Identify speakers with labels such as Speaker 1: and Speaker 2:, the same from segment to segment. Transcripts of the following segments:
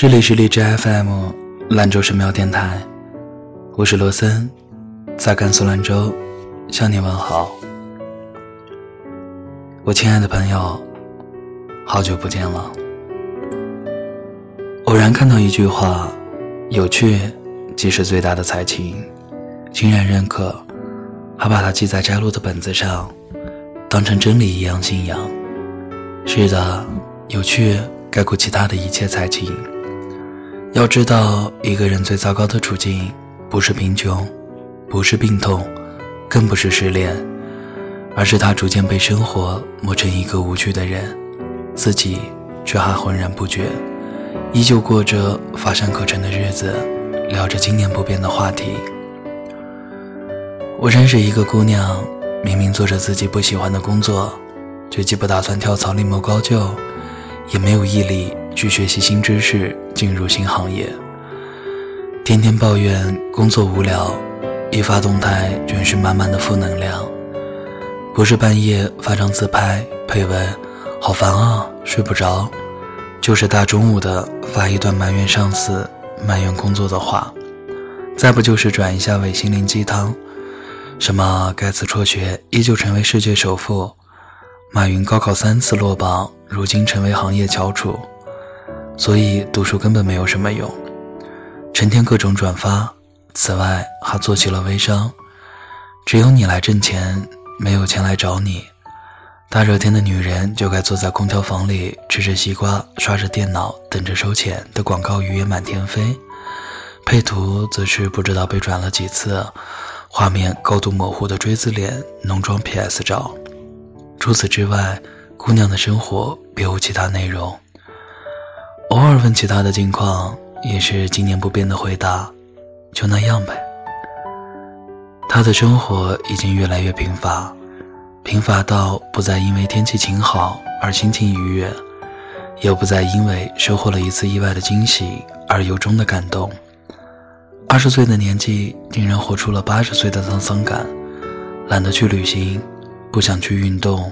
Speaker 1: 这里是荔枝 FM 兰州神庙电台，我是罗森，在甘肃兰州向你问好。我亲爱的朋友，好久不见了。偶然看到一句话：“有趣即是最大的才情。”欣然认可，还把它记在摘录的本子上，当成真理一样信仰。是的，有趣概括其他的一切才情。要知道，一个人最糟糕的处境，不是贫穷，不是病痛，更不是失恋，而是他逐渐被生活磨成一个无趣的人，自己却还浑然不觉，依旧过着乏善可陈的日子，聊着经年不变的话题。我认识一个姑娘，明明做着自己不喜欢的工作，却既不打算跳槽另谋高就，也没有毅力。去学习新知识，进入新行业。天天抱怨工作无聊，一发动态全是满满的负能量。不是半夜发张自拍，配文“好烦啊，睡不着”，就是大中午的发一段埋怨上司、埋怨工作的话。再不就是转一下伪心灵鸡汤，什么盖茨辍学依旧成为世界首富，马云高考三次落榜，如今成为行业翘楚。所以读书根本没有什么用，成天各种转发。此外还做起了微商，只有你来挣钱，没有钱来找你。大热天的女人就该坐在空调房里吃着西瓜，刷着电脑，等着收钱的广告语也满天飞。配图则是不知道被转了几次，画面高度模糊的锥子脸浓妆 PS 照。除此之外，姑娘的生活别无其他内容。偶尔问起他的近况，也是经年不变的回答：“就那样呗。”他的生活已经越来越贫乏，贫乏到不再因为天气晴好而心情愉悦，也不再因为收获了一次意外的惊喜而由衷的感动。二十岁的年纪，竟然活出了八十岁的沧桑感，懒得去旅行，不想去运动，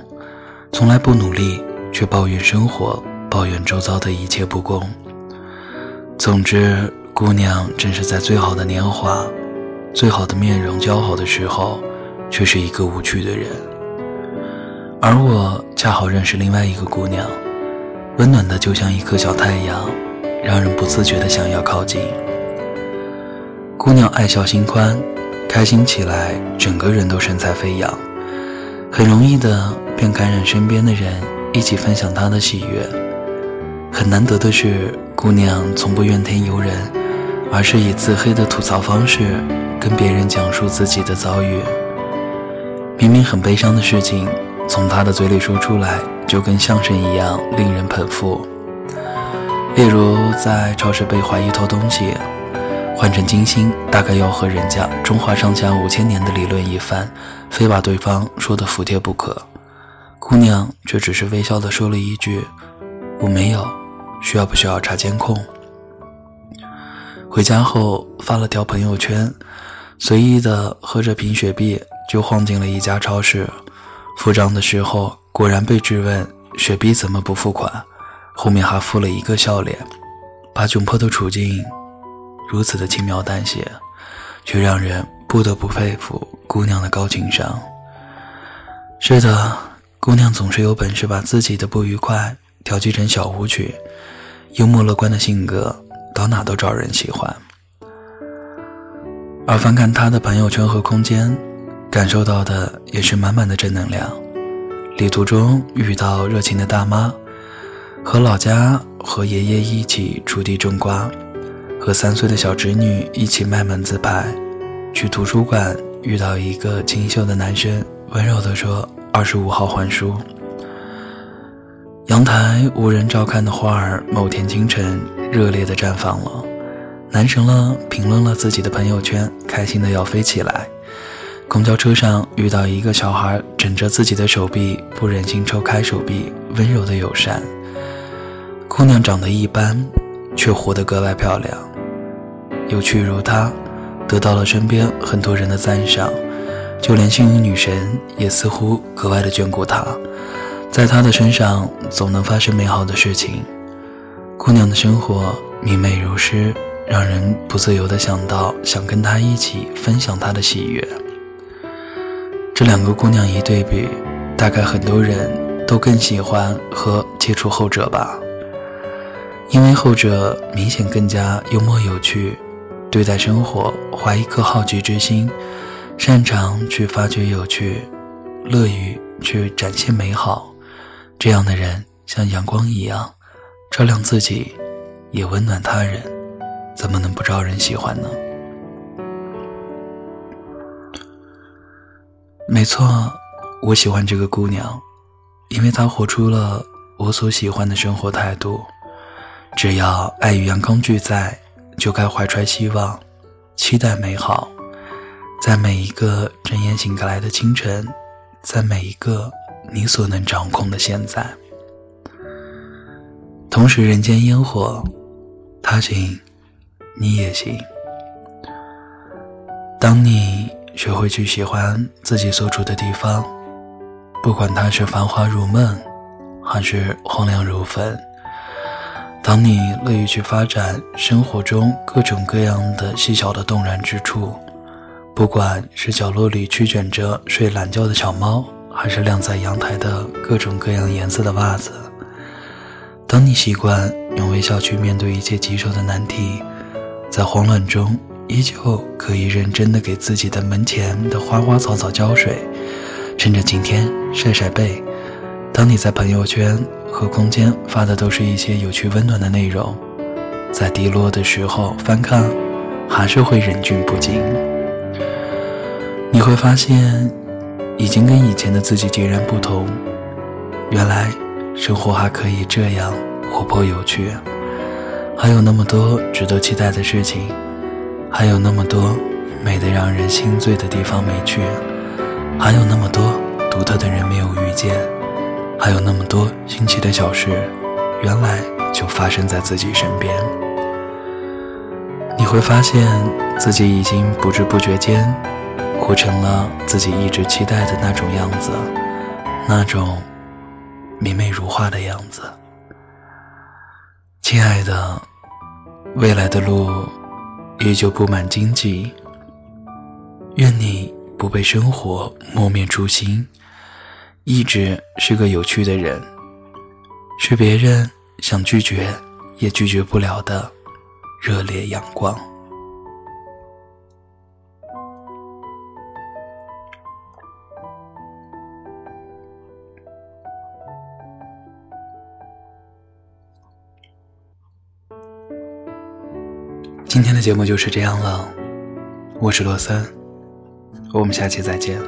Speaker 1: 从来不努力，却抱怨生活。抱怨周遭的一切不公。总之，姑娘正是在最好的年华、最好的面容姣好的时候，却是一个无趣的人。而我恰好认识另外一个姑娘，温暖的就像一颗小太阳，让人不自觉的想要靠近。姑娘爱笑心宽，开心起来，整个人都神采飞扬，很容易的便感染身边的人，一起分享她的喜悦。很难得的是，姑娘从不怨天尤人，而是以自黑的吐槽方式跟别人讲述自己的遭遇。明明很悲伤的事情，从她的嘴里说出来，就跟相声一样令人捧腹。例如，在超市被怀疑偷东西，换成金星，大概要和人家中华上下五千年的理论一番，非把对方说的服帖不可。姑娘却只是微笑地说了一句：“我没有。”需要不需要查监控？回家后发了条朋友圈，随意的喝着瓶雪碧就晃进了一家超市。付账的时候，果然被质问雪碧怎么不付款，后面还附了一个笑脸，把窘迫的处境如此的轻描淡写，却让人不得不佩服姑娘的高情商。是的，姑娘总是有本事把自己的不愉快调剂成小舞曲。幽默乐观的性格，到哪都招人喜欢。而翻看他的朋友圈和空间，感受到的也是满满的正能量。旅途中遇到热情的大妈，和老家和爷爷一起锄地种瓜，和三岁的小侄女一起卖萌自拍，去图书馆遇到一个清秀的男生，温柔地说：“二十五号还书。”阳台无人照看的花儿，某天清晨热烈地绽放了。男神了评论了自己的朋友圈，开心的要飞起来。公交车上遇到一个小孩，枕着自己的手臂，不忍心抽开手臂，温柔的友善。姑娘长得一般，却活得格外漂亮。有趣如她，得到了身边很多人的赞赏，就连幸运女神也似乎格外的眷顾她。在她的身上总能发生美好的事情。姑娘的生活明媚如诗，让人不自由的想到想跟她一起分享她的喜悦。这两个姑娘一对比，大概很多人都更喜欢和接触后者吧，因为后者明显更加幽默有趣，对待生活怀一颗好奇之心，擅长去发掘有趣，乐于去展现美好。这样的人像阳光一样，照亮自己，也温暖他人，怎么能不招人喜欢呢？没错，我喜欢这个姑娘，因为她活出了我所喜欢的生活态度。只要爱与阳光俱在，就该怀揣希望，期待美好，在每一个睁眼醒过来的清晨，在每一个。你所能掌控的现在，同时人间烟火，他行，你也行。当你学会去喜欢自己所处的地方，不管它是繁华如梦，还是荒凉如坟；当你乐于去发展生活中各种各样的细小的动人之处，不管是角落里曲卷着睡懒觉的小猫。还是晾在阳台的各种各样颜色的袜子。当你习惯用微笑去面对一切棘手的难题，在慌乱中依旧可以认真的给自己的门前的花花草草浇水，趁着晴天晒晒背。当你在朋友圈和空间发的都是一些有趣温暖的内容，在低落的时候翻看，还是会忍俊不禁。你会发现。已经跟以前的自己截然不同。原来生活还可以这样活泼有趣，还有那么多值得期待的事情，还有那么多美得让人心醉的地方没去，还有那么多独特的人没有遇见，还有那么多新奇的小事，原来就发生在自己身边。你会发现自己已经不知不觉间。活成了自己一直期待的那种样子，那种明媚如画的样子。亲爱的，未来的路依旧布满荆棘。愿你不被生活磨灭初心，一直是个有趣的人，是别人想拒绝也拒绝不了的热烈阳光。今天的节目就是这样了，我是罗森，我们下期再见。